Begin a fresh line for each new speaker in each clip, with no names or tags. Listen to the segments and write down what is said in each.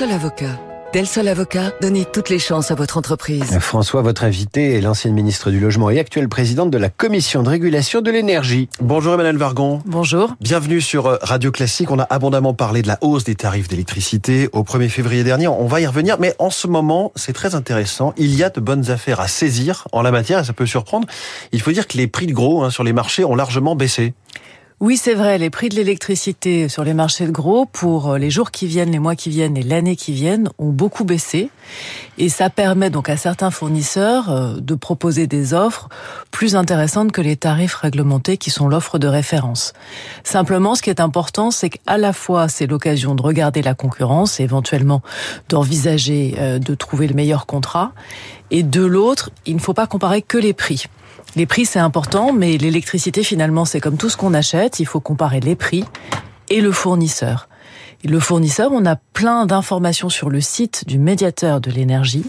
Sol Avocat. Del Sol Avocat, donnez toutes les chances à votre entreprise.
François, votre invité est l'ancienne ministre du Logement et actuelle présidente de la Commission de régulation de l'énergie.
Bonjour Emmanuel Vargon.
Bonjour.
Bienvenue sur euh, Radio Classique. On a abondamment parlé de la hausse des tarifs d'électricité au 1er février dernier. On va y revenir, mais en ce moment, c'est très intéressant. Il y a de bonnes affaires à saisir en la matière, et ça peut surprendre. Il faut dire que les prix de gros hein, sur les marchés ont largement baissé.
Oui, c'est vrai, les prix de l'électricité sur les marchés de gros pour euh, les jours qui viennent, les mois qui viennent et l'année qui viennent ont beaucoup baissé. Et ça permet donc à certains fournisseurs euh, de proposer des offres plus intéressantes que les tarifs réglementés qui sont l'offre de référence. Simplement, ce qui est important, c'est qu'à la fois, c'est l'occasion de regarder la concurrence et éventuellement d'envisager euh, de trouver le meilleur contrat. Et de l'autre, il ne faut pas comparer que les prix. Les prix, c'est important, mais l'électricité, finalement, c'est comme tout ce qu'on achète. Il faut comparer les prix et le fournisseur. Le fournisseur, on a plein d'informations sur le site du médiateur de l'énergie.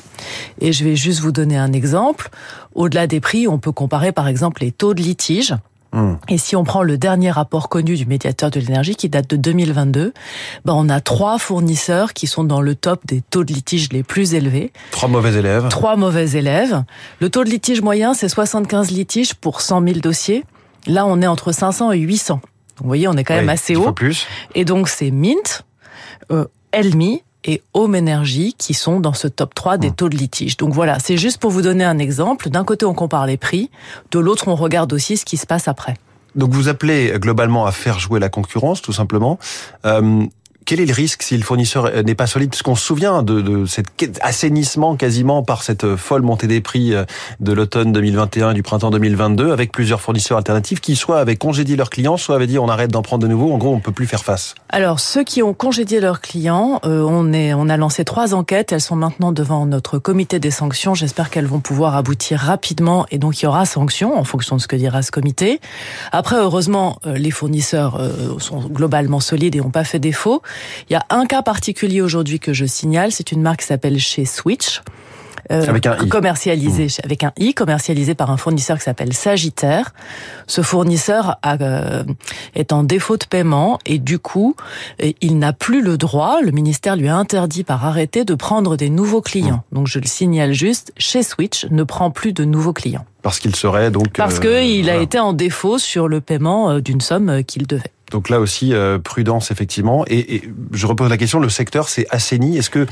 Et je vais juste vous donner un exemple. Au-delà des prix, on peut comparer par exemple les taux de litige. Et si on prend le dernier rapport connu du médiateur de l'énergie qui date de 2022, ben on a trois fournisseurs qui sont dans le top des taux de litige les plus élevés.
Trois mauvais élèves.
Trois mauvais élèves. Le taux de litige moyen, c'est 75 litiges pour 100 000 dossiers. Là, on est entre 500 et 800. Vous voyez, on est quand même
Oui,
assez haut.
plus.
Et donc, c'est Mint, euh, Elmi et Home Energy qui sont dans ce top 3 des taux de litige. Donc voilà, c'est juste pour vous donner un exemple. D'un côté, on compare les prix. De l'autre, on regarde aussi ce qui se passe après.
Donc vous appelez globalement à faire jouer la concurrence, tout simplement. Euh, quel est le risque si le fournisseur n'est pas solide? Parce qu'on se souvient de, de cet assainissement quasiment par cette folle montée des prix euh, de l'automne 2021 et du printemps 2022, avec plusieurs fournisseurs alternatifs qui soit avaient congédié leurs clients, soit avaient dit on arrête d'en prendre de nouveau. En gros, on peut plus faire face.
Alors, ceux qui ont congédié leurs clients, euh, on, est, on a lancé trois enquêtes. Elles sont maintenant devant notre comité des sanctions. J'espère qu'elles vont pouvoir aboutir rapidement et donc il y aura sanction en fonction de ce que dira ce comité. Après, heureusement, euh, les fournisseurs euh, sont globalement solides et n'ont pas fait défaut. Il y a un cas particulier aujourd'hui que je signale. C'est une marque qui s'appelle chez Switch. Euh,
Avec un i.
commercialisé avec un i commercialisé par un fournisseur qui s'appelle Sagittaire. Ce fournisseur a, euh, est en défaut de paiement et du coup, il n'a plus le droit. Le ministère lui a interdit par arrêté de prendre des nouveaux clients. Donc je le signale juste, chez Switch ne prend plus de nouveaux clients
Parce qu'il serait donc...
parce
euh,
que il a été en défaut sur le paiement euh, d'une somme euh, qu'il devait.
Donc là aussi, euh, prudence effectivement. Et, je repose la question, le secteur s'est assaini. Est-ce que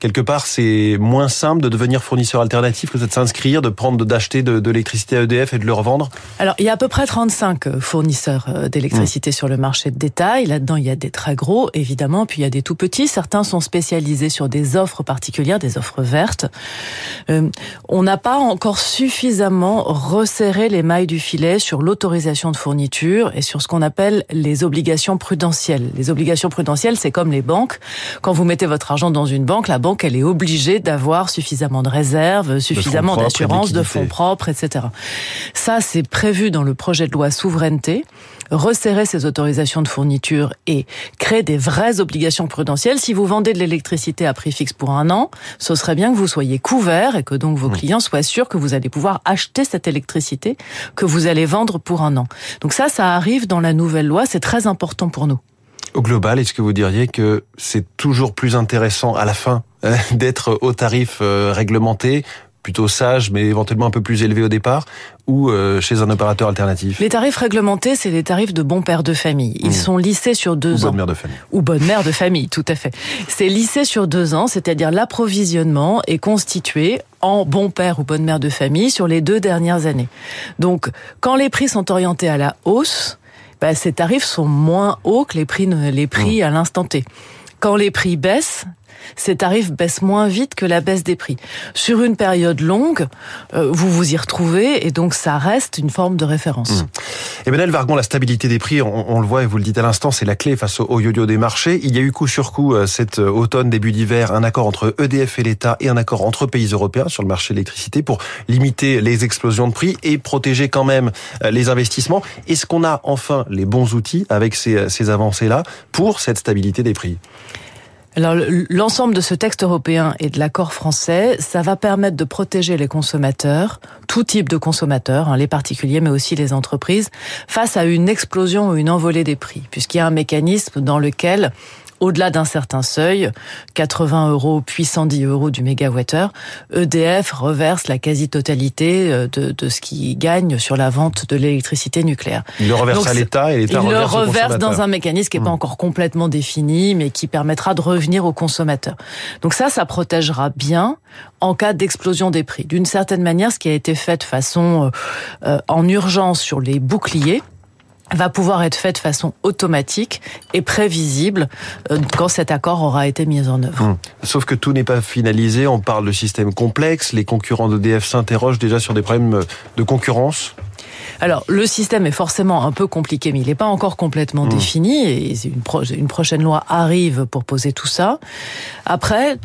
quelque part c'est moins simple de devenir fournisseur alternatif que de s'inscrire, de prendre, d'acheter de, de l'électricité à EDF et de le revendre
Alors, il y a à peu près 35 euh, fournisseurs euh, d'électricité sur le marché de détail. Là-dedans, il y a des très gros, évidemment, puis il y a des tout petits. Certains sont spécialisés sur des offres particulières, des offres vertes. Euh, on n'a pas encore suffisamment resserré les mailles du filet sur l'autorisation de fourniture et sur ce qu'on appelle les obligations prudentielles. Les obligations prudentielles, c'est comme les banques. Quand vous mettez votre argent dans une banque, la banque, elle est obligée d'avoir suffisamment de réserves, suffisamment
et de
d'assurance, de
liquidités.
fonds propres, etc. Ça, c'est prévu dans le projet de loi souveraineté. Resserrer ces autorisations de fourniture et créer des vraies obligations prudentielles. Si vous vendez de l'électricité à prix fixe pour un an, ce serait bien que vous soyez couvert et que donc vos clients soient sûrs que vous allez pouvoir acheter cette électricité que vous allez vendre pour un an. Donc ça, ça arrive dans la nouvelle loi. C'est très important pour nous.
Au global, est-ce que vous diriez que c'est toujours plus intéressant à la fin euh, d'être au tarif euh, réglementé, plutôt sage, mais éventuellement un peu plus élevé au départ, ou euh, chez un opérateur alternatif?
Les tarifs réglementés, c'est les tarifs de bon père de famille. Ils sont lissés sur
ou
deux
bonne
ans.
mère de famille
ou bonne mère de famille, tout à fait. C'est lissé sur deux ans, c'est-à-dire l'approvisionnement est constitué en bon père ou bonne mère de famille sur les deux dernières années. Donc, quand les prix sont orientés à la hausse, bah, ces tarifs sont moins hauts que les prix, les prix à l'instant T. Quand les prix baissent, ces tarifs baissent moins vite que la baisse des prix. Sur une période longue, euh, vous vous y retrouvez et donc ça reste une forme de référence.
Emmanuel Vargon, la stabilité des prix, on, le voit et vous le dites à l'instant, c'est la clé face au, au yo-yo des marchés. Il y a eu coup sur coup euh, cet euh, automne, début d'hiver, un accord entre EDF et l'État et un accord entre pays européens sur le marché de l'électricité pour limiter les explosions de prix et protéger quand même les investissements. Est-ce qu'on a enfin les bons outils avec ces avancées-là pour cette stabilité des prix?
Alors le- l'ensemble de ce texte européen et de l'accord français, ça va permettre de protéger les consommateurs, tout type de consommateurs, hein, les particuliers mais aussi les entreprises, face à une explosion ou une envolée des prix, puisqu'il y a un mécanisme dans lequel au-delà d'un certain seuil, 80 euros puis 110 euros du mégawattheure, EDF reverse la quasi-totalité euh, de, de ce qui gagne sur la vente de l'électricité nucléaire.
Il le reverse
Donc,
à l'État et l'État
Il le
reverse au
reverse dans un mécanisme qui n'est pas
Hmm.
encore complètement défini, mais qui permettra de revenir au consommateur. Donc ça, ça protégera bien en cas d'explosion des prix. D'une certaine manière, ce qui a été fait de façon euh, euh, en urgence sur les boucliers va pouvoir être fait de façon automatique et prévisible euh, quand cet accord aura été mis en œuvre.
Hum. Sauf que tout n'est pas finalisé, on parle de systèmes complexes, les concurrents d'EDF s'interrogent déjà sur des problèmes de concurrence.
Alors, le système est forcément un peu compliqué, mais il n'est pas encore complètement
Mmh.
défini. Et une, pro- une prochaine loi arrive pour poser tout ça. Après,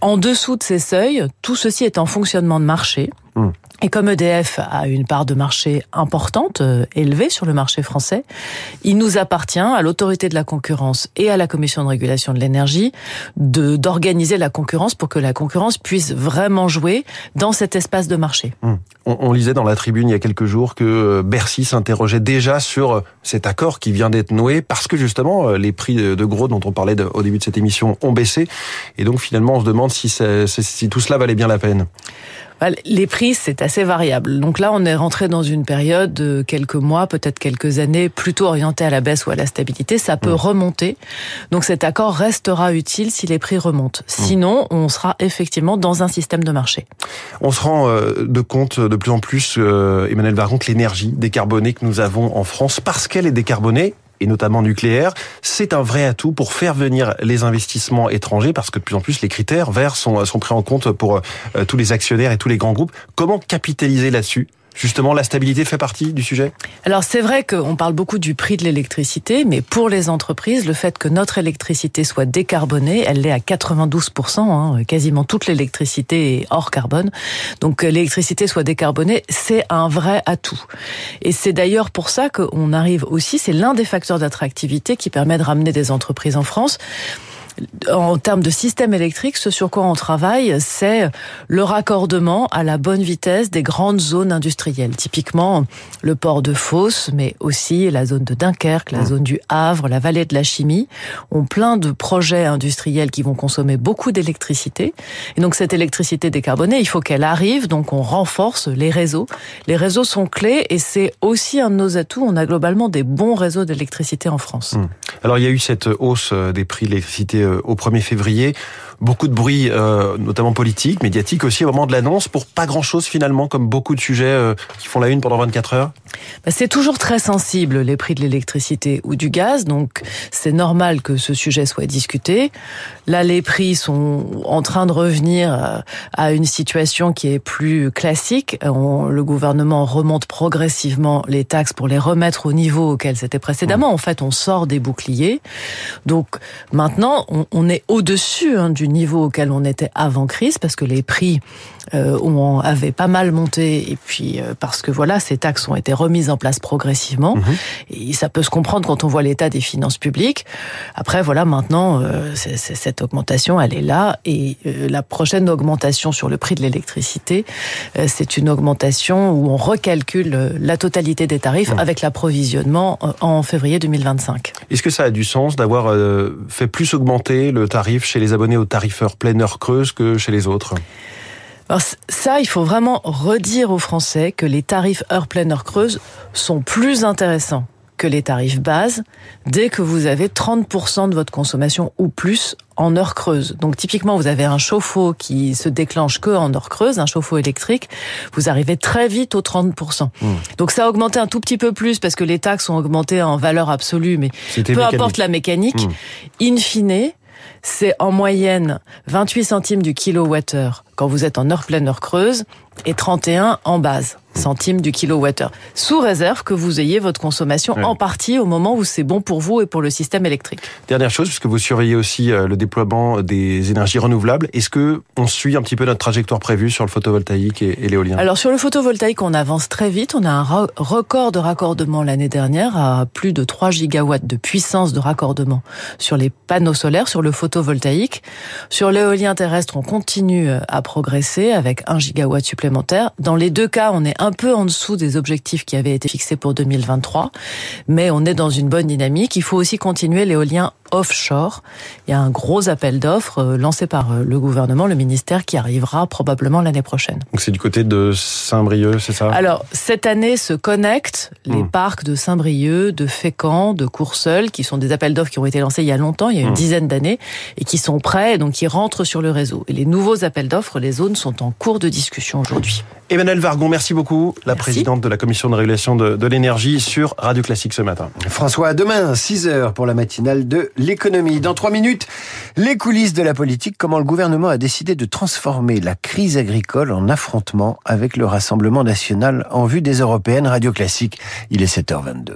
en dessous de ces seuils, tout ceci est en fonctionnement de marché.
Mmh.
Et comme EDF a une part de marché importante, euh, élevée sur le marché français, il nous appartient à l'autorité de la concurrence et à la commission de régulation de l'énergie de d'organiser la concurrence pour que la concurrence puisse vraiment jouer dans cet espace de marché.
Hum. On, on lisait dans la tribune il y a quelques jours que euh, Bercy s'interrogeait déjà sur euh, cet accord qui vient d'être noué parce que justement euh, les prix de gros dont on parlait au début de cette émission ont baissé et donc finalement on se demande si, ça- si tout cela valait bien la peine.
Bah, Les prix, c'est assez variable. Donc là, on est rentré dans une période de quelques mois, peut-être quelques années, plutôt orientée à la baisse ou à la stabilité. Ça peut remonter. Donc cet accord restera utile si les prix remontent. Sinon, on sera effectivement dans un système de marché.
On se rend euh, de compte de plus en plus, euh, Emmanuel Vargon, que l'énergie décarbonée que nous avons en France, parce qu'elle est décarbonée, et notamment nucléaire, c'est un vrai atout pour faire venir les investissements étrangers, parce que de plus en plus les critères verts sont, sont pris en compte pour euh, tous les actionnaires et tous les grands groupes. Comment capitaliser là-dessus? Justement, la stabilité fait partie du sujet?
Alors c'est vrai qu'on parle beaucoup du prix de l'électricité, mais pour les entreprises, le fait que notre électricité soit décarbonée, elle l'est à 92%, hein, quasiment toute l'électricité est hors carbone. Donc que l'électricité soit décarbonée, c'est un vrai atout. Et c'est d'ailleurs pour ça qu'on arrive aussi, c'est l'un des facteurs d'attractivité qui permet de ramener des entreprises en France en termes de système électrique, ce sur quoi on travaille, c'est le raccordement à la bonne vitesse des grandes zones industrielles. Typiquement, le port de Fos, mais aussi la zone de Dunkerque, la zone du Havre, la vallée de la chimie, ont plein de projets industriels qui vont consommer beaucoup d'électricité. Et donc, cette électricité décarbonée, il faut qu'elle arrive. Donc, on renforce les réseaux. Les réseaux sont clés et c'est aussi un de nos atouts. On a globalement des bons réseaux d'électricité en France.
Mmh. Alors il y a eu cette hausse euh, des prix de l'électricité au 1er février. Beaucoup de bruit, euh, notamment politique, médiatique aussi au moment de l'annonce, pour pas grand-chose finalement, comme beaucoup de sujets euh, qui font la une pendant 24 heures.
Bah, C'est toujours très sensible les prix de l'électricité ou du gaz, donc c'est normal que ce sujet soit discuté. Là, les prix sont en train de revenir euh, à une situation qui est plus classique. On- le gouvernement remonte progressivement les taxes pour les remettre au niveau auquel c'était précédemment. En fait, on sort des boucliers. Donc maintenant, on, on est au-dessus hein, du niveau auquel on était avant crise, parce que les prix euh, ont, avaient pas mal monté, et puis euh, parce que voilà, ces taxes ont été remises en place progressivement, et ça peut se comprendre quand on voit l'état des finances publiques. Après, voilà, maintenant, euh, cette augmentation, elle est là, et euh, la prochaine augmentation sur le prix de l'électricité, euh, c'est une augmentation où on recalcule euh, la totalité des tarifs avec l'approvisionnement en février 2025.
Est-ce que ça a du sens d'avoir euh, fait plus augmenter le tarif chez les abonnés au tarifeur pleine heure creuse que chez les autres?
Alors ça, il faut vraiment redire aux Français que les tarifs heure pleine, heure creuse sont plus intéressants que les tarifs bases dès que vous avez 30% de votre consommation ou plus en heure creuse. Donc typiquement, vous avez un chauffe-eau qui se déclenche que en heure creuse, un chauffe-eau électrique, vous arrivez très vite aux 30%. Donc ça a augmenté un tout petit peu plus parce que les taxes ont augmenté en valeur absolue, mais peu
mécanique.
importe la mécanique, in fine, c'est en moyenne 28 centimes du kilowattheure quand vous êtes en heure pleine, heure creuse, et 31 en base centimes du kilowattheure. Sous réserve que vous ayez votre consommation
Ouais.
en partie au moment où c'est bon pour vous et pour le système électrique.
Dernière chose, puisque vous surveillez aussi euh, le déploiement des énergies renouvelables, est-ce que on suit un petit peu notre trajectoire prévue sur le photovoltaïque et, l'éolien?
Alors sur le photovoltaïque, on avance très vite. On a un record de raccordement l'année dernière à plus de 3 gigawatts de puissance de raccordement sur les panneaux solaires, sur le photovoltaïque. Sur l'éolien terrestre, on continue euh, à progresser avec 1 gigawatt supplémentaire. Dans les deux cas, on est un peu en dessous des objectifs qui avaient été fixés pour 2023, mais on est dans une bonne dynamique. Il faut aussi continuer l'éolien offshore. Il y a un gros appel d'offres euh, lancé par euh, le gouvernement, le ministère, qui arrivera probablement l'année prochaine.
Donc c'est du côté de Saint-Brieuc, c'est ça?
Alors, cette année se connectent les
Hmm.
parcs de Saint-Brieuc, de Fécamp, de Courseul, qui sont des appels d'offres qui ont été lancés il y a longtemps, il y a une
Hmm.
dizaine d'années, et qui sont prêts, et donc qui rentrent sur le réseau. Et les nouveaux appels d'offres, les zones sont en cours de discussion aujourd'hui.
Emmanuel Vargon, merci beaucoup, la
Merci.
présidente de la commission de régulation de, de l'énergie sur Radio Classique ce matin.
François, à demain, 6 heures pour la matinale de l'économie. Dans 3 minutes, les coulisses de la politique, comment le gouvernement a décidé de transformer la crise agricole en affrontement avec le Rassemblement national en vue des européennes Radio Classique. Il est 7h22.